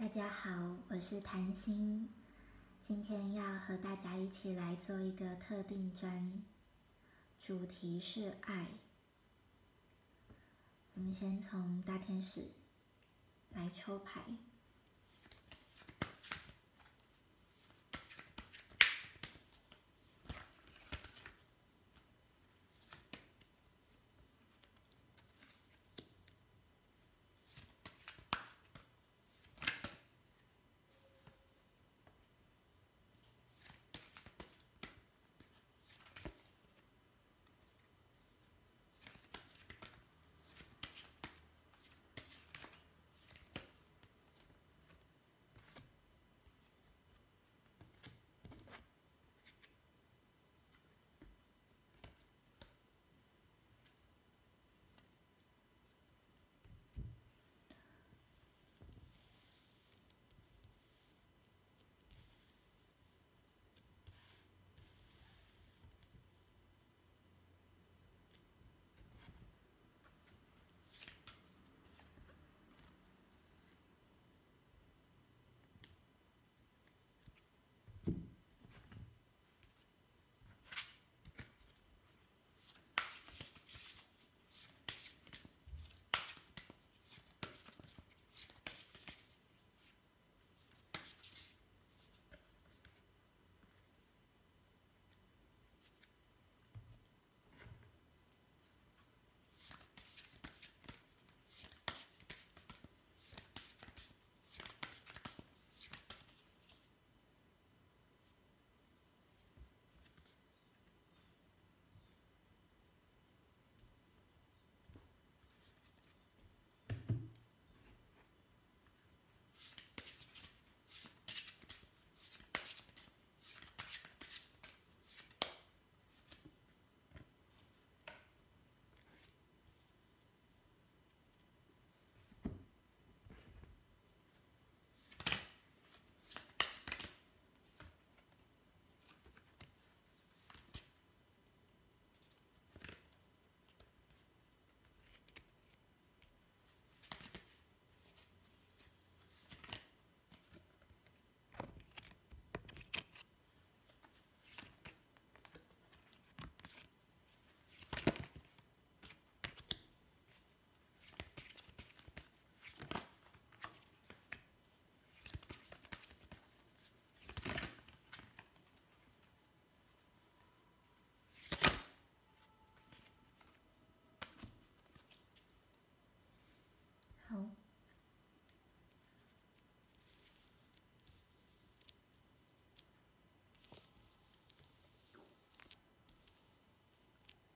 大家好，我是谭心，今天要和大家一起来做一个特定针，主题是爱。我们先从大天使来抽牌。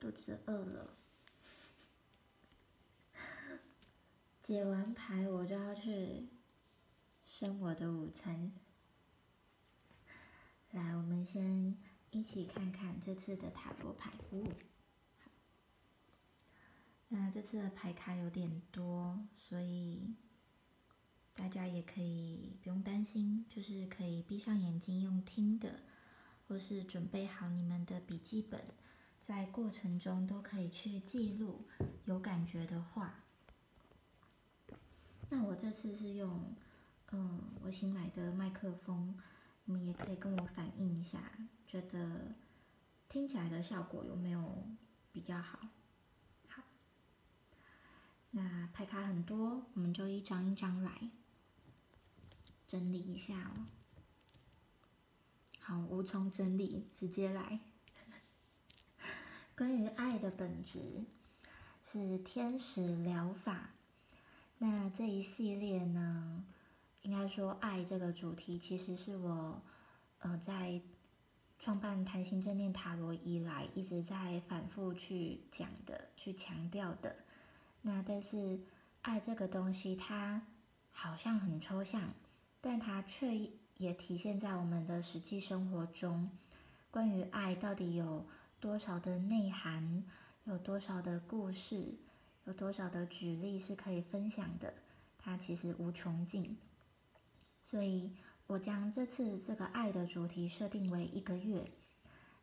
肚子饿了，解完牌我就要去生我的午餐。来，我们先一起看看这次的塔罗牌。那这次的牌卡有点多，所以大家也可以不用担心，就是可以闭上眼睛用听的，或是准备好你们的笔记本。在过程中都可以去记录有感觉的话。那我这次是用，嗯，我新买的麦克风，你们也可以跟我反映一下，觉得听起来的效果有没有比较好？好，那牌卡很多，我们就一张一张来整理一下哦。好，无从整理，直接来。关于爱的本质是天使疗法。那这一系列呢，应该说爱这个主题，其实是我呃在创办谈心正念塔罗以来一直在反复去讲的、去强调的。那但是爱这个东西，它好像很抽象，但它却也体现在我们的实际生活中。关于爱到底有？多少的内涵，有多少的故事，有多少的举例是可以分享的，它其实无穷尽。所以我将这次这个爱的主题设定为一个月，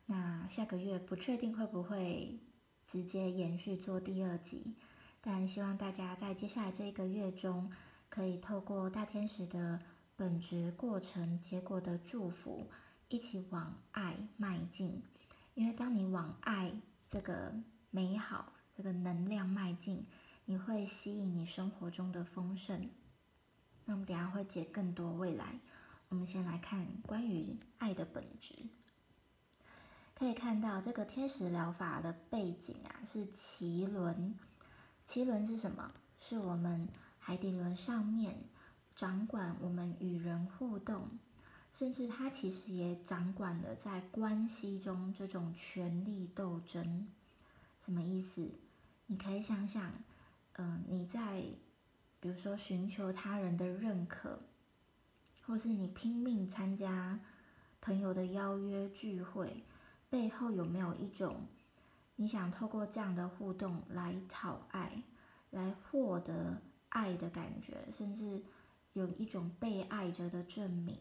那下个月不确定会不会直接延续做第二集，但希望大家在接下来这一个月中可以透过大天使的本质、过程、结果的祝福，一起往爱迈进。因为当你往爱这个美好、这个能量迈进，你会吸引你生活中的丰盛。那我们等下会解更多未来。我们先来看关于爱的本质。可以看到这个天使疗法的背景啊，是脐轮。脐轮是什么？是我们海底轮上面掌管我们与人互动，甚至他其实也掌管了在关系中这种权力斗争。什么意思？你可以想想，嗯，你在比如说寻求他人的认可。或是你拼命参加朋友的邀约聚会，背后有没有一种你想透过这样的互动来讨爱，来获得爱的感觉，甚至有一种被爱着的证明？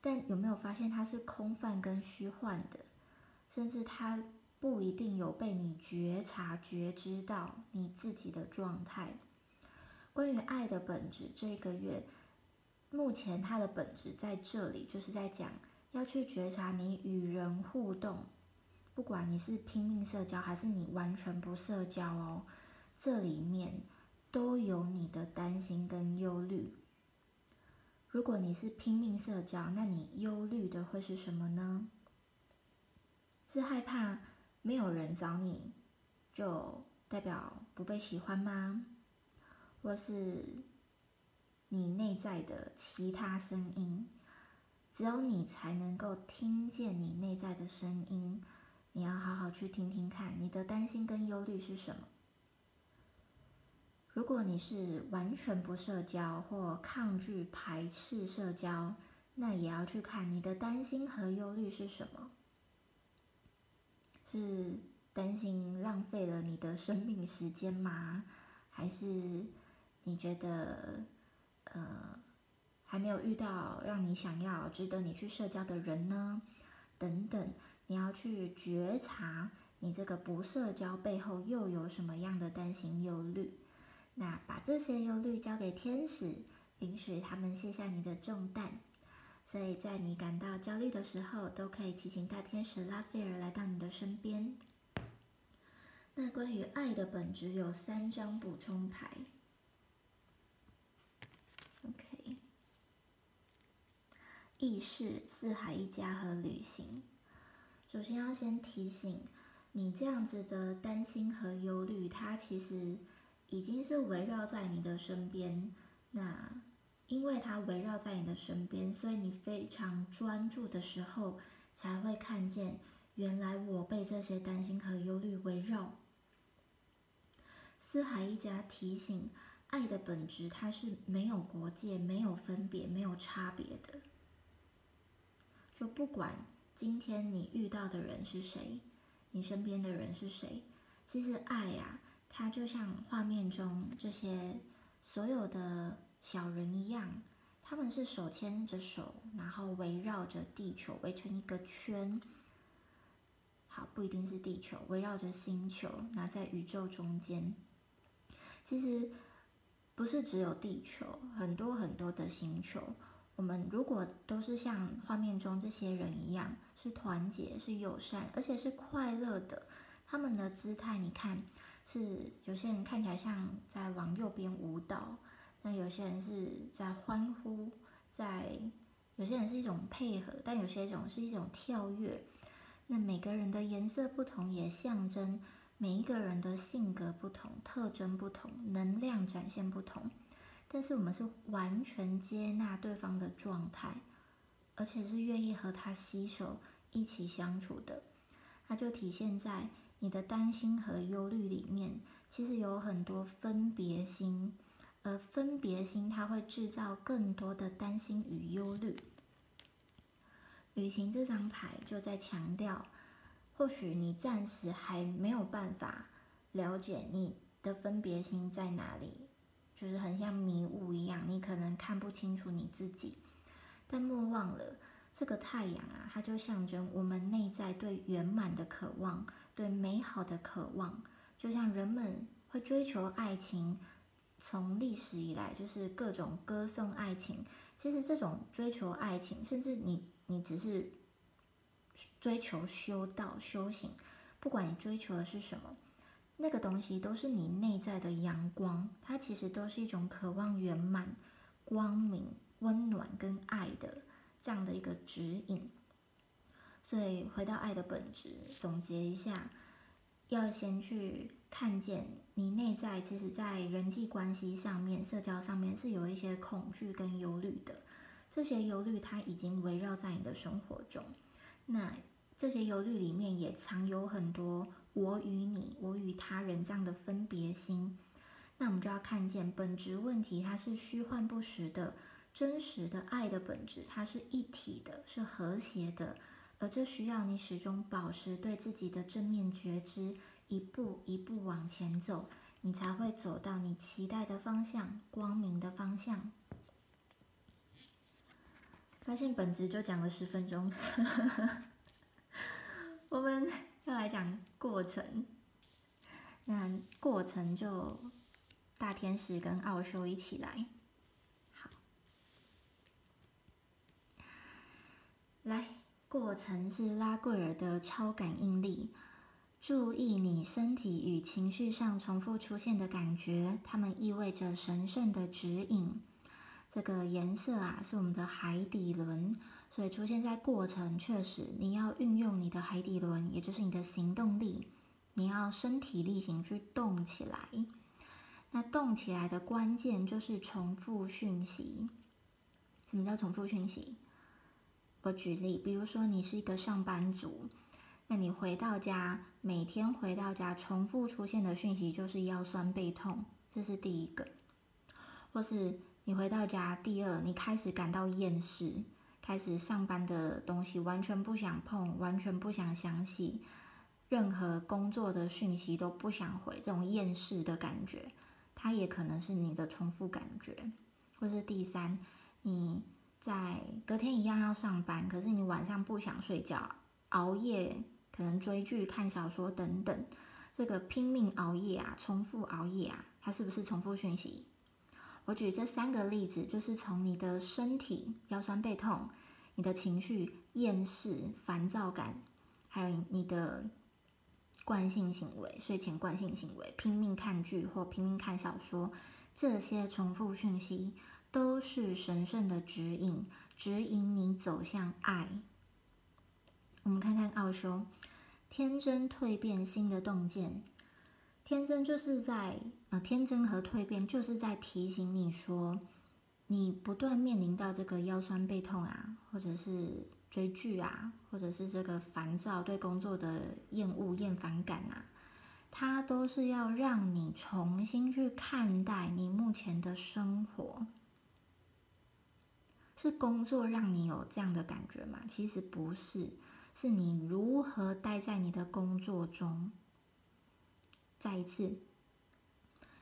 但有没有发现它是空泛跟虚幻的？甚至它不一定有被你觉察、觉知到你自己的状态。关于爱的本质，这个月。目前它的本质在这里，就是在讲要去觉察你与人互动，不管你是拼命社交还是你完全不社交哦，这里面都有你的担心跟忧虑。如果你是拼命社交，那你忧虑的会是什么呢？是害怕没有人找你，就代表不被喜欢吗？或是？你内在的其他声音，只有你才能够听见你内在的声音。你要好好去听听看，你的担心跟忧虑是什么。如果你是完全不社交或抗拒排斥社交，那也要去看你的担心和忧虑是什么。是担心浪费了你的生命时间吗？还是你觉得？呃，还没有遇到让你想要、值得你去社交的人呢，等等，你要去觉察你这个不社交背后又有什么样的担心、忧虑。那把这些忧虑交给天使，允许他们卸下你的重担。所以在你感到焦虑的时候，都可以祈请大天使拉斐尔来到你的身边。那关于爱的本质，有三张补充牌，OK，。意识、四海一家和旅行。首先要先提醒你，这样子的担心和忧虑，它其实已经是围绕在你的身边。那因为它围绕在你的身边，所以你非常专注的时候，才会看见原来我被这些担心和忧虑围绕。四海一家提醒，爱的本质它是没有国界、没有分别、没有差别的。就不管今天你遇到的人是谁，你身边的人是谁，其实爱呀，它就像画面中这些所有的小人一样，他们是手牵着手，然后围绕着地球围成一个圈。好，不一定是地球，围绕着星球，那在宇宙中间，其实不是只有地球，很多很多的星球。我们如果都是像画面中这些人一样，是团结、是友善，而且是快乐的，他们的姿态，你看，是有些人看起来像在往右边舞蹈，那有些人是在欢呼，在有些人是一种配合，但有些种是一种跳跃。那每个人的颜色不同，也象征每一个人的性格不同、特征不同、能量展现不同。但是我们是完全接纳对方的状态，而且是愿意和他携手一起相处的，它就体现在你的担心和忧虑里面。其实有很多分别心，而分别心它会制造更多的担心与忧虑。旅行这张牌就在强调，或许你暂时还没有办法了解你的分别心在哪里。就是很像迷雾一样，你可能看不清楚你自己。但莫忘了，这个太阳啊，它就象征我们内在对圆满的渴望，对美好的渴望。就像人们会追求爱情，从历史以来，就是各种歌颂爱情。其实这种追求爱情，甚至你你只是追求修道修行，不管你追求的是什么，那个东西都是你内在的阳光，它其实都是一种渴望圆满、光明、温暖跟爱的这样的一个指引。所以回到爱的本质，总结一下，要先去看见你内在，其实在人际关系上面、社交上面是有一些恐惧跟忧虑的。这些忧虑它已经围绕在你的生活中，那这些忧虑里面也藏有很多我与你、我与他人这样的分别心。那我们就要看见本质问题，它是虚幻不实的，真实的爱的本质，它是一体的，是和谐的。而这需要你始终保持对自己的正面觉知，一步一步往前走，你才会走到你期待的方向，光明的方向。发现本质就讲了十分钟，我们要来讲过程。那过程就大天使跟奥修一起来，好，来。过程是拉贵尔的超感应力。注意你身体与情绪上重复出现的感觉，它们意味着神圣的指引。这个颜色啊，是我们的海底轮，所以出现在过程，确实你要运用你的海底轮，也就是你的行动力，你要身体力行去动起来。那动起来的关键就是重复讯息。什么叫重复讯息？我举例，比如说你是一个上班族，那你回到家，每天回到家重复出现的讯息就是腰酸背痛，这是第一个；或是你回到家，第二，你开始感到厌世，开始上班的东西完全不想碰，完全不想想起，任何工作的讯息都不想回，这种厌世的感觉，它也可能是你的重复感觉；或是第三，你。在隔天一样要上班，可是你晚上不想睡觉，熬夜，可能追剧、看小说等等，这个拼命熬夜啊，重复熬夜啊，它是不是重复讯息？我举这三个例子，就是从你的身体腰酸背痛，你的情绪厌世、烦躁感，还有你的惯性行为，睡前惯性行为，拼命看剧或拼命看小说，这些重复讯息。都是神圣的指引，指引你走向爱。我们看看奥修，天真蜕变新的洞见。天真就是在呃，天真和蜕变就是在提醒你说，你不断面临到这个腰酸背痛啊，或者是追剧啊，或者是这个烦躁对工作的厌恶厌烦感啊，它都是要让你重新去看待你目前的生活。是工作让你有这样的感觉吗？其实不是，是你如何待在你的工作中。再一次，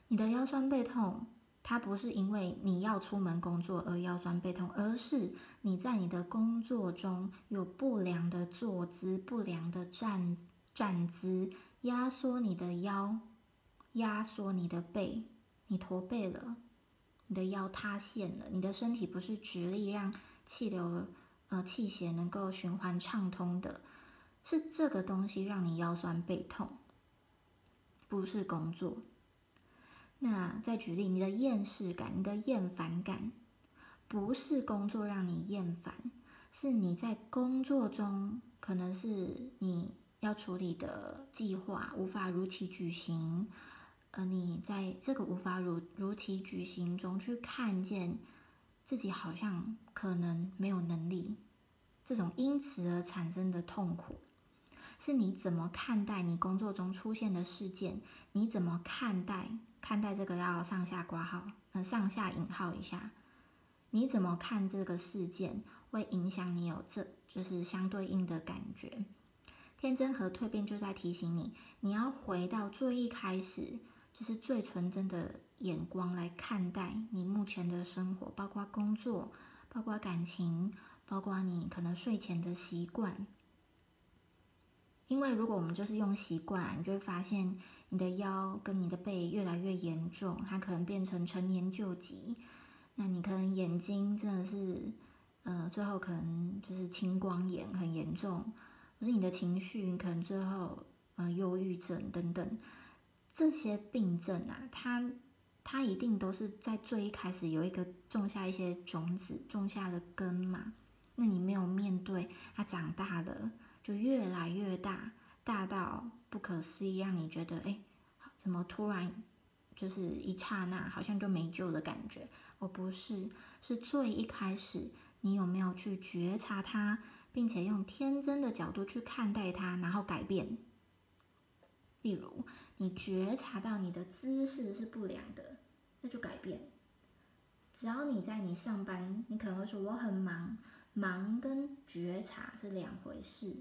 你的腰酸背痛，它不是因为你要出门工作而腰酸背痛，而是你在你的工作中有不良的坐姿、不良的站站姿，压缩你的腰，压缩你的背，你驼背了。你的腰塌陷了，你的身体不是直立让气流呃气血能够循环畅通的，是这个东西让你腰酸背痛，不是工作。那再举例，你的厌世感、你的厌烦感，不是工作让你厌烦，是你在工作中可能是你要处理的计划无法如期举行。而你在这个无法如如期举行中去看见自己好像可能没有能力，这种因此而产生的痛苦，是你怎么看待你工作中出现的事件？你怎么看待看待这个要上下挂号，呃，上下引号一下，你怎么看这个事件会影响你有这就是相对应的感觉？天真和蜕变就在提醒你，你要回到最一开始。就是最纯真的眼光来看待你目前的生活，包括工作，包括感情，包括你可能睡前的习惯。因为如果我们就是用习惯，你就会发现你的腰跟你的背越来越严重，它可能变成陈年旧疾。那你可能眼睛真的是，呃，最后可能就是青光眼很严重，或是你的情绪可能最后，呃，忧郁症等等这些病症啊，它它一定都是在最一开始有一个种下一些种子，种下了根嘛。那你没有面对它长大了。就越来越大，大到不可思议，让你觉得哎，怎么突然就是一刹那，好像就没救的感觉？哦，不是，是最一开始，你有没有去觉察它，并且用天真的角度去看待它，然后改变？例如，你觉察到你的姿势是不良的，那就改变。只要你在你上班，你可能会说我很忙，忙跟觉察是两回事。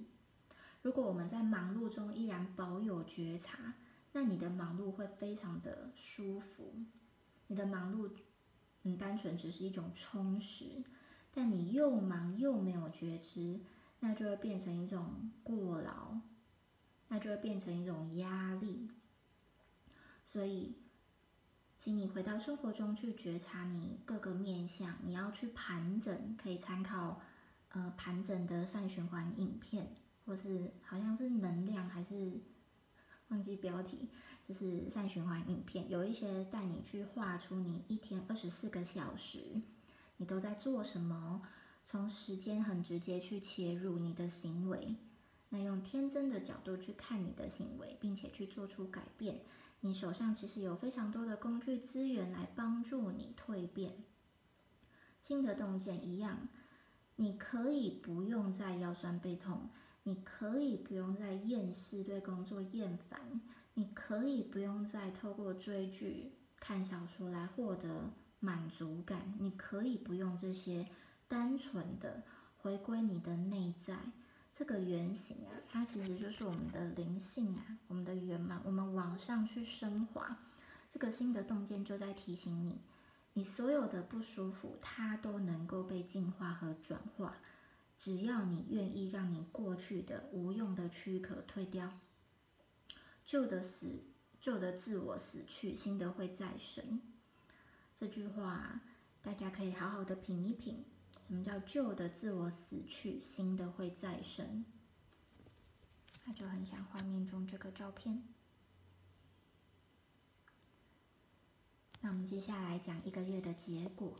如果我们在忙碌中依然保有觉察，那你的忙碌会非常的舒服。你的忙碌，嗯，单纯只是一种充实。但你又忙又没有觉知，那就会变成一种过劳，那就会变成一种压力。所以，请你回到生活中去觉察你各个面相，你要去盘整，可以参考呃盘整的善循环影片。或是好像是能量还是忘记标题，就是善循环影片，有一些带你去画出你一天二十四个小时，你都在做什么，从时间很直接去切入你的行为，那用天真的角度去看你的行为，并且去做出改变，你手上其实有非常多的工具资源来帮助你蜕变。新的洞见一样，你可以不用再腰酸背痛。你可以不用再厌世，对工作厌烦；你可以不用再透过追剧、看小说来获得满足感；你可以不用这些，单纯的回归你的内在这个圆形啊，它其实就是我们的灵性啊，我们的圆满。我们往上去升华，这个新的洞见就在提醒你，你所有的不舒服，它都能够被净化和转化。只要你愿意让你过去的无用的躯壳退掉，旧的死，旧的自我死去，新的会再生。这句话大家可以好好的品一品，什么叫旧的自我死去，新的会再生？那就很像画面中这个照片。那我们接下来讲一个月的结果。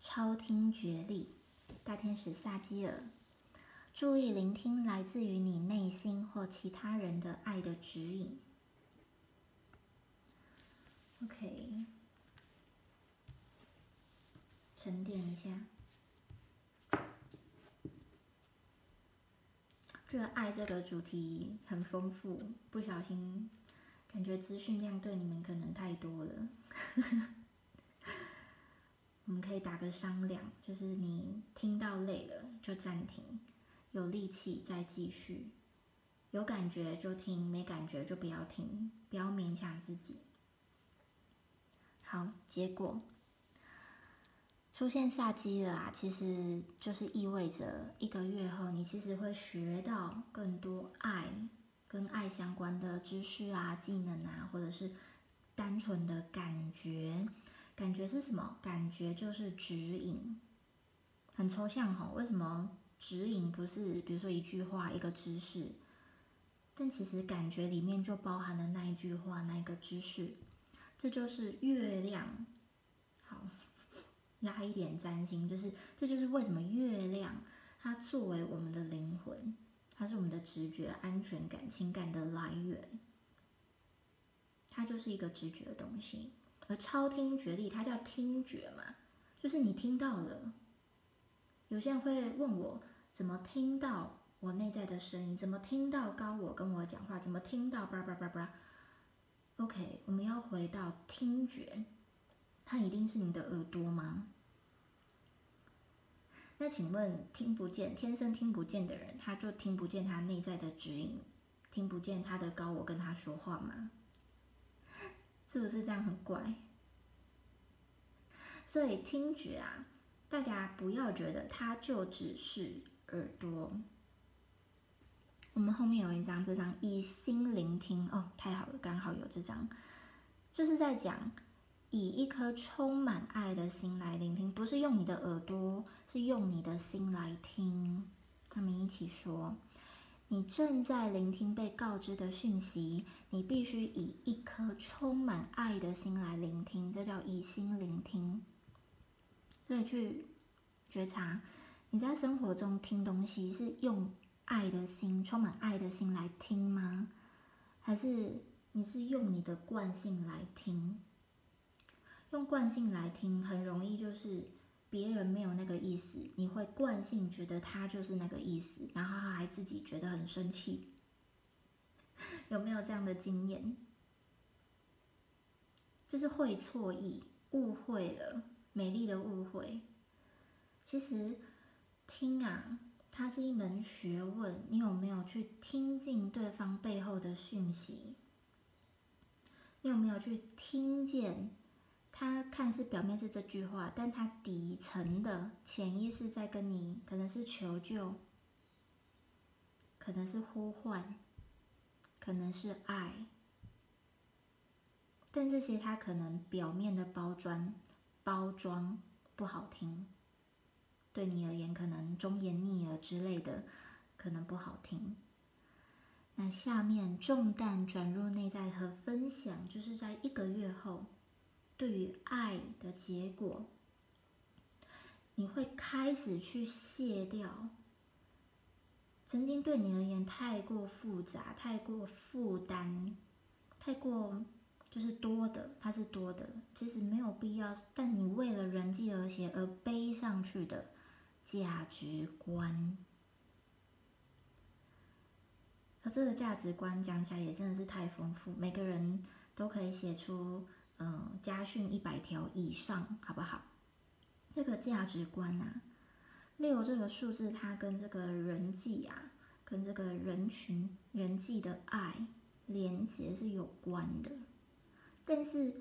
超听觉力，大天使萨基尔，注意聆听来自于你内心或其他人的爱的指引。OK，沉淀一下。觉得爱这个主题很丰富，不小心感觉资讯量对你们可能太多了。我们可以打个商量，就是你听到累了就暂停，有力气再继续，有感觉就听，没感觉就不要听，不要勉强自己。好，结果出现下机了啊，其实就是意味着一个月后，你其实会学到更多爱跟爱相关的知识啊、技能啊，或者是单纯的感觉。感觉是什么？感觉就是指引，很抽象哈。为什么指引不是比如说一句话、一个知识？但其实感觉里面就包含了那一句话、那一个知识。这就是月亮。拉一点占星，就是这就是为什么月亮它作为我们的灵魂，它是我们的直觉、安全感、情感的来源。它就是一个直觉的东西。而超听觉力，它叫听觉嘛，就是你听到了。有些人会问我，怎么听到我内在的声音？怎么听到高我跟我讲话？怎么听到叭叭叭叭？OK，我们要回到听觉，它一定是你的耳朵吗？那请问，听不见、天生听不见的人，他就听不见他内在的指引，听不见他的高我跟他说话吗？是不是这样很怪？所以听觉啊，大家不要觉得它就只是耳朵。我们后面有一张，这张以心聆听哦，太好了，刚好有这张，就是在讲以一颗充满爱的心来聆听，不是用你的耳朵，是用你的心来听。他们一起说，你正在聆听被告知的讯息，你必须以一颗充满爱的心来聆听，这叫以心聆听。所以去觉察你在生活中听东西是用。爱的心，充满爱的心来听吗？还是你是用你的惯性来听？用惯性来听，很容易就是别人没有那个意思，你会惯性觉得他就是那个意思，然后还自己觉得很生气。有没有这样的经验？就是会错意、误会了，美丽的误会。其实听啊。它是一门学问，你有没有去听进对方背后的讯息？你有没有去听见他看似表面是这句话，但他底层的潜意识在跟你，可能是求救，可能是呼唤，可能是爱，但这些他可能表面的包装包装不好听。对你而言，可能忠言逆耳之类的，可能不好听。那下面重担转入内在和分享，就是在一个月后，对于爱的结果，你会开始去卸掉曾经对你而言太过复杂、太过负担、太过就是多的，它是多的，其实没有必要。但你为了人际和谐而背上去的。价值观，而这个价值观讲起来也真的是太丰富，每个人都可以写出嗯家训一百条以上，好不好？这个价值观啊，六这个数字，它跟这个人际啊，跟这个人群人际的爱连接是有关的。但是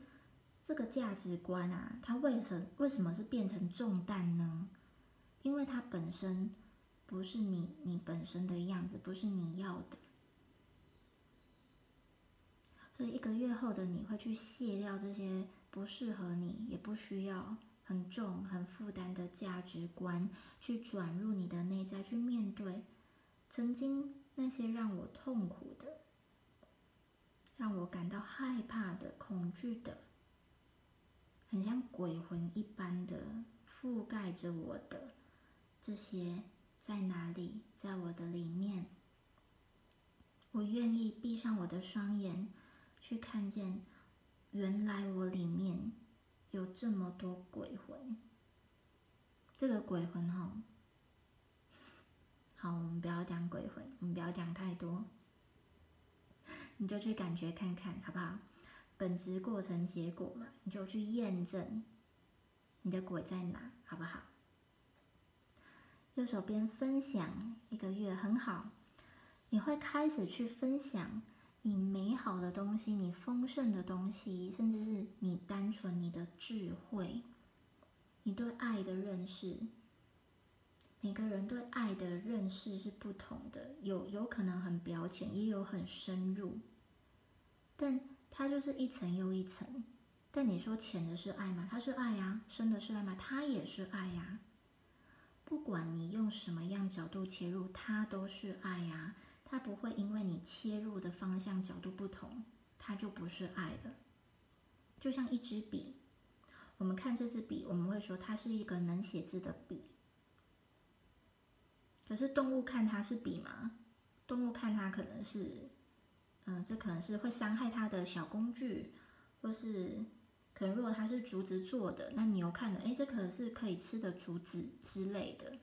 这个价值观啊，它为什为什么是变成重担呢？因为它本身不是你，你本身的样子不是你要的，所以一个月后的你会去卸掉这些不适合你，也不需要很重、很负担的价值观，去转入你的内在，去面对曾经那些让我痛苦的、让我感到害怕的、恐惧的，很像鬼魂一般的覆盖着我的。这些在哪里？在我的里面。我愿意闭上我的双眼，去看见，原来我里面有这么多鬼魂。这个鬼魂哈，好，我们不要讲鬼魂，我们不要讲太多，你就去感觉看看，好不好？本质、过程、结果嘛，你就去验证你的鬼在哪，好不好？右手边分享一个月很好，你会开始去分享你美好的东西，你丰盛的东西，甚至是你单纯你的智慧，你对爱的认识。每个人对爱的认识是不同的，有有可能很表浅，也有很深入，但它就是一层又一层。但你说浅的是爱吗？它是爱呀，深的是爱吗？它也是爱呀。不管你用什么样角度切入，它都是爱呀。它不会因为你切入的方向角度不同，它就不是爱的。就像一支笔，我们看这支笔，我们会说它是一个能写字的笔。可是动物看它是笔吗？动物看它可能是，嗯，这可能是会伤害它的小工具，或是。可能如果它是竹子做的，那牛看了，哎，这可能是可以吃的竹子之类的。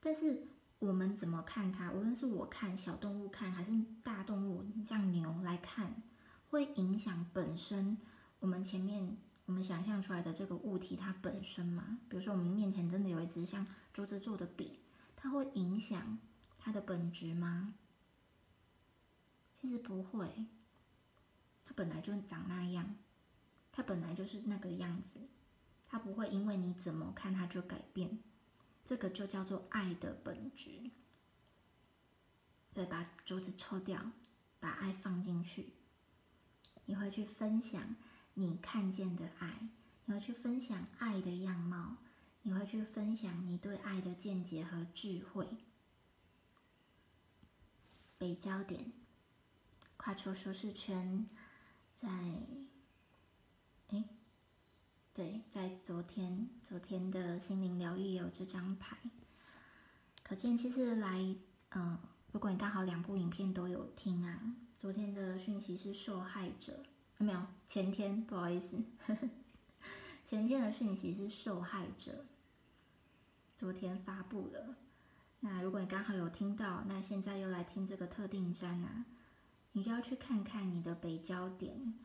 但是我们怎么看它？无论是我看小动物看，还是大动物像牛来看，会影响本身我们前面我们想象出来的这个物体它本身吗？比如说我们面前真的有一支像竹子做的笔，它会影响它的本质吗？其实不会，它本来就长那样。它本来就是那个样子，它不会因为你怎么看它就改变。这个就叫做爱的本质。对，把竹子抽掉，把爱放进去，你会去分享你看见的爱，你会去分享爱的样貌，你会去分享你对爱的见解和智慧。北焦点，跨出舒适圈，在，哎，对，在昨天昨天的心灵疗愈有这张牌，可见其实来，嗯。如果你刚好两部影片都有听啊，昨天的讯息是受害者，没有？前天不好意思，前天的讯息是受害者，昨天发布了。那如果你刚好有听到，那现在又来听这个特定章啊，你就要去看看你的北焦点，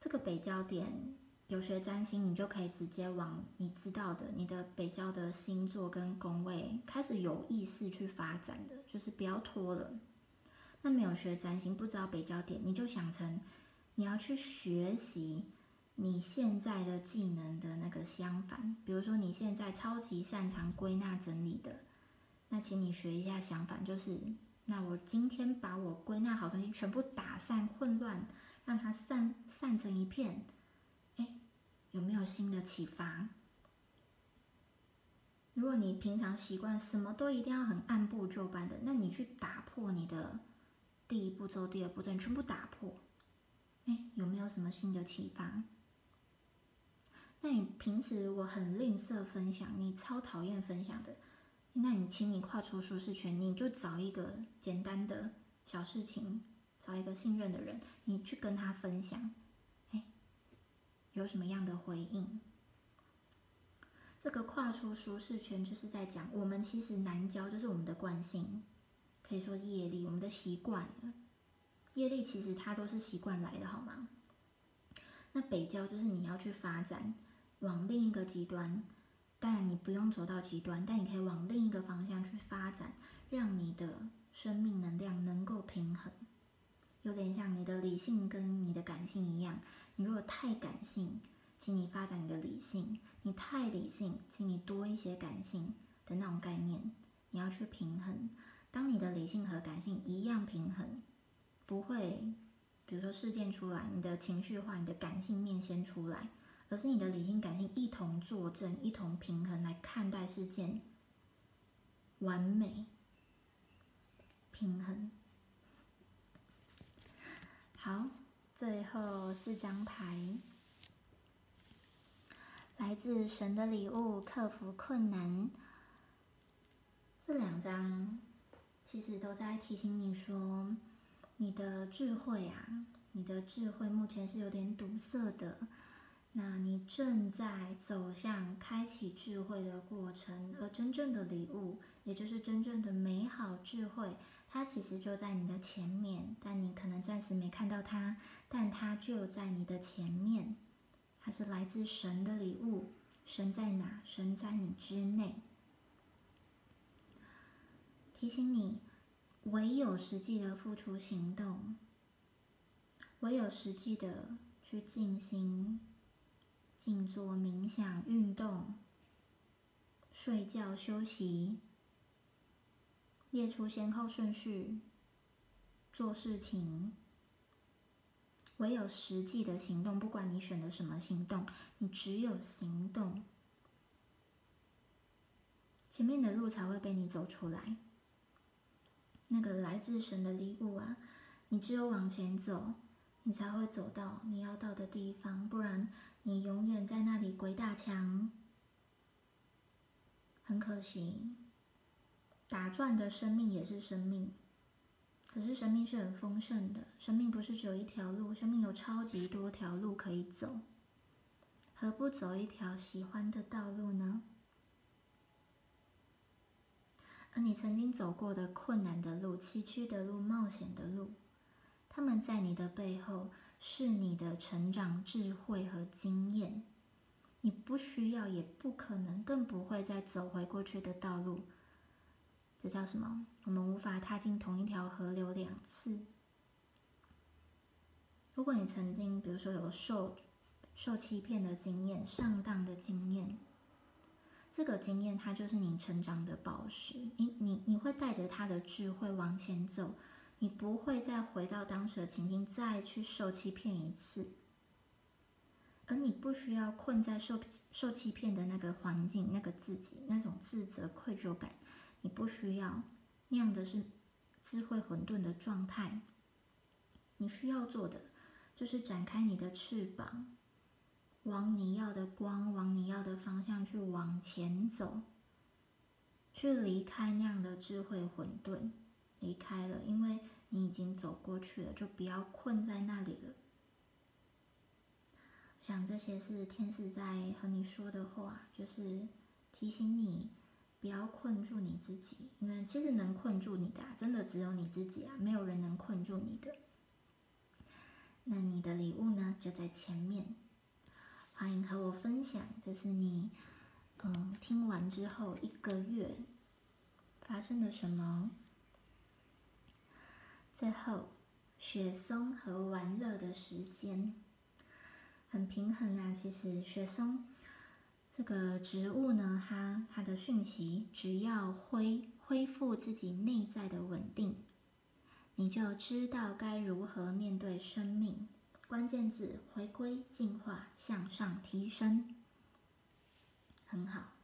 这个北焦点。有学占星，你就可以直接往你知道的你的北交的星座跟宫位开始有意识去发展的，就是不要拖了。那没有学占星，不知道北交点，你就想成你要去学习你现在的技能的那个相反。比如说你现在超级擅长归纳整理的，那请你学一下相反，就是那我今天把我归纳好东西全部打散混乱，让它散散成一片。有没有新的启发？如果你平常习惯什么都一定要很按部就班的，那你去打破你的第一步骤、第二步骤，你全部打破，哎，有没有什么新的启发？那你平时如果很吝啬分享，你超讨厌分享的，那你请你跨出舒适圈，你就找一个简单的小事情，找一个信任的人，你去跟他分享。有什么样的回应？这个跨出舒适圈，就是在讲我们其实难教，就是我们的惯性，可以说业力，我们的习惯。业力其实它都是习惯来的，好吗？那北教就是你要去发展，往另一个极端，当然你不用走到极端，但你可以往另一个方向去发展，让你的生命能量能够平衡。有点像你的理性跟你的感性一样，你如果太感性，请你发展你的理性；你太理性，请你多一些感性的那种概念。你要去平衡，当你的理性和感性一样平衡，不会，比如说事件出来，你的情绪化，你的感性面先出来，而是你的理性感性一同作证，一同平衡来看待事件，完美平衡。好，最后四张牌，来自神的礼物，克服困难。这两张其实都在提醒你说，你的智慧啊，你的智慧目前是有点堵塞的。那你正在走向开启智慧的过程，而真正的礼物，也就是真正的美好智慧。它其实就在你的前面，但你可能暂时没看到它，但它就在你的前面。它是来自神的礼物，神在哪？神在你之内。提醒你，唯有实际的付出行动，唯有实际的去静心、静坐、冥想、运动、睡觉、休息。列出先后顺序，做事情。唯有实际的行动，不管你选的什么行动，你只有行动，前面的路才会被你走出来。那个来自神的礼物啊，你只有往前走，你才会走到你要到的地方，不然你永远在那里鬼打墙，很可惜。打转的生命也是生命，可是生命是很丰盛的。生命不是只有一条路，生命有超级多条路可以走，何不走一条喜欢的道路呢？而你曾经走过的困难的路、崎岖的路、冒险的路，他们在你的背后是你的成长、智慧和经验。你不需要，也不可能，更不会再走回过去的道路。这叫什么？我们无法踏进同一条河流两次。如果你曾经，比如说有受受欺骗的经验、上当的经验。这个经验它就是你成长的宝石，你你你会带着他的智慧往前走，你不会再回到当时的情境再去受欺骗一次。而你不需要困在受受欺骗的那个环境、那个自己、那种自责、愧疚感，你不需要那样的是智慧混沌的状态。你需要做的就是展开你的翅膀，往你要的光、往你要的方向去往前走，去离开那样的智慧混沌，离开了，因为你已经走过去了，就不要困在那里了。想这些是天使在和你说的话，就是提醒你不要困住你自己，因为其实能困住你的，真的只有你自己啊，没有人能困住你的。那你的礼物呢，就在前面，欢迎和我分享，就是你嗯听完之后一个月发生了什么。最后，雪松和玩乐的时间。很平衡啊，其实雪松这个植物呢，它它的讯息，只要恢恢复自己内在的稳定，你就知道该如何面对生命。关键字：回归、进化、向上提升。很好，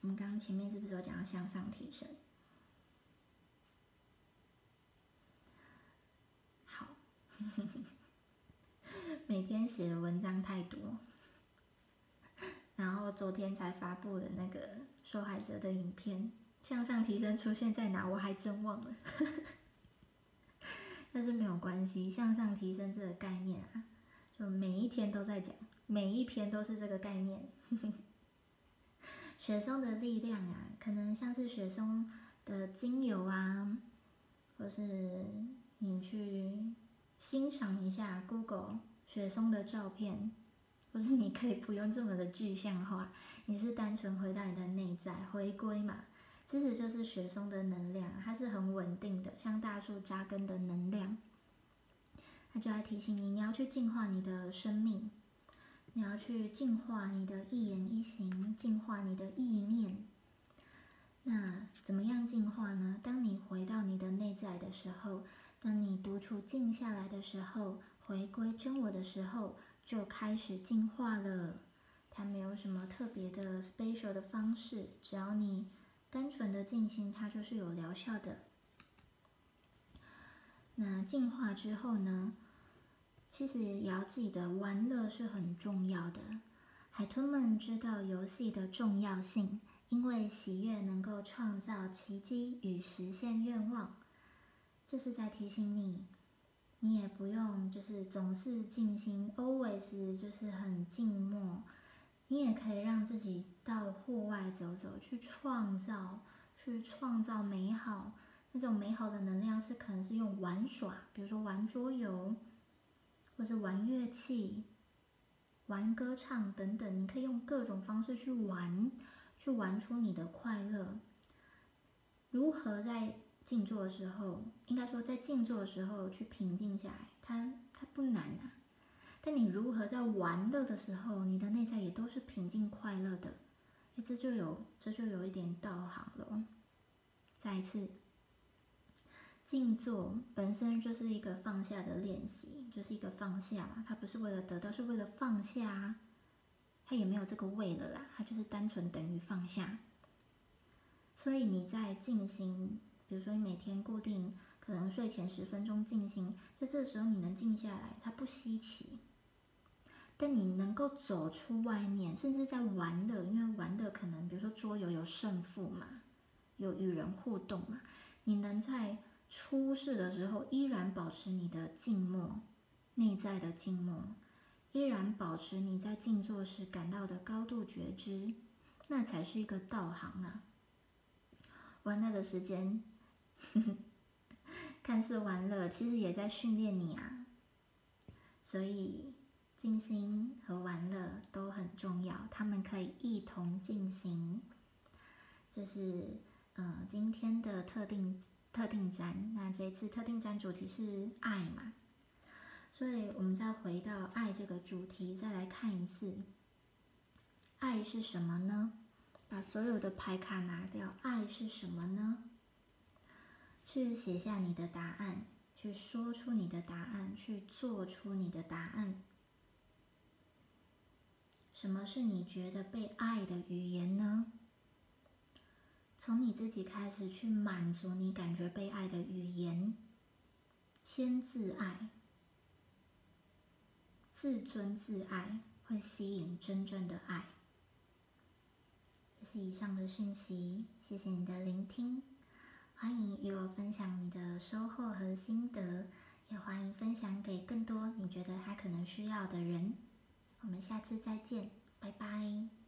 我们刚刚前面是不是有讲到向上提升？好。每天写的文章太多，然后昨天才发布的那个受害者的影片，向上提升出现在哪？我还真忘了。但是没有关系，向上提升这个概念啊，就每一天都在讲，每一篇都是这个概念。雪松的力量啊，可能像是雪松的精油啊，或是你去欣赏一下 Google。雪松的照片，不是你可以不用这么的具象化，你是单纯回到你的内在回归嘛？其实就是雪松的能量，它是很稳定的，像大树扎根的能量。它就来提醒你，你要去净化你的生命，你要去净化你的一言一行，净化你的意念。那怎么样净化呢？当你回到你的内在的时候，当你独处静下来的时候。回归真我的时候，就开始进化了。它没有什么特别的 special 的方式，只要你单纯的进行，它就是有疗效的。那进化之后呢？其实也要记得，玩乐是很重要的。海豚们知道游戏的重要性，因为喜悦能够创造奇迹与实现愿望。这是在提醒你。你也不用就是总是静心，always 就是很静默。你也可以让自己到户外走走，去创造，去创造美好。那种美好的能量是可能是用玩耍，比如说玩桌游，或者玩乐器、玩歌唱等等。你可以用各种方式去玩，去玩出你的快乐。如何在？静坐的时候，应该说在静坐的时候去平静下来，它它不难啊。但你如何在玩乐的时候，你的内在也都是平静快乐的？哎，这就有这就有一点道行了。再一次，静坐本身就是一个放下的练习，就是一个放下嘛。它不是为了得到，是为了放下啊。它也没有这个为了啦，它就是单纯等于放下。所以你在静心。比如说，你每天固定可能睡前十分钟静心，在这个时候你能静下来，它不稀奇。但你能够走出外面，甚至在玩乐，因为玩的可能，比如说桌游有胜负嘛，有与人互动嘛，你能在出事的时候依然保持你的静默，内在的静默，依然保持你在静坐时感到的高度觉知，那才是一个道行啊。玩乐的时间。看似玩乐，其实也在训练你啊。所以，静心和玩乐都很重要，他们可以一同进行。这是嗯今天的特定特定展，那这次特定展主题是爱嘛，所以，我们再回到爱这个主题，再来看一次，爱是什么呢？把所有的牌卡拿掉，爱是什么呢？去写下你的答案，去说出你的答案，去做出你的答案。什么是你觉得被爱的语言呢？从你自己开始去满足你感觉被爱的语言，先自爱，自尊自爱会吸引真正的爱。这是以上的讯息，谢谢你的聆听，欢迎与我分享你的收获和心得，也欢迎分享给更多你觉得他可能需要的人。我们下次再见，拜拜。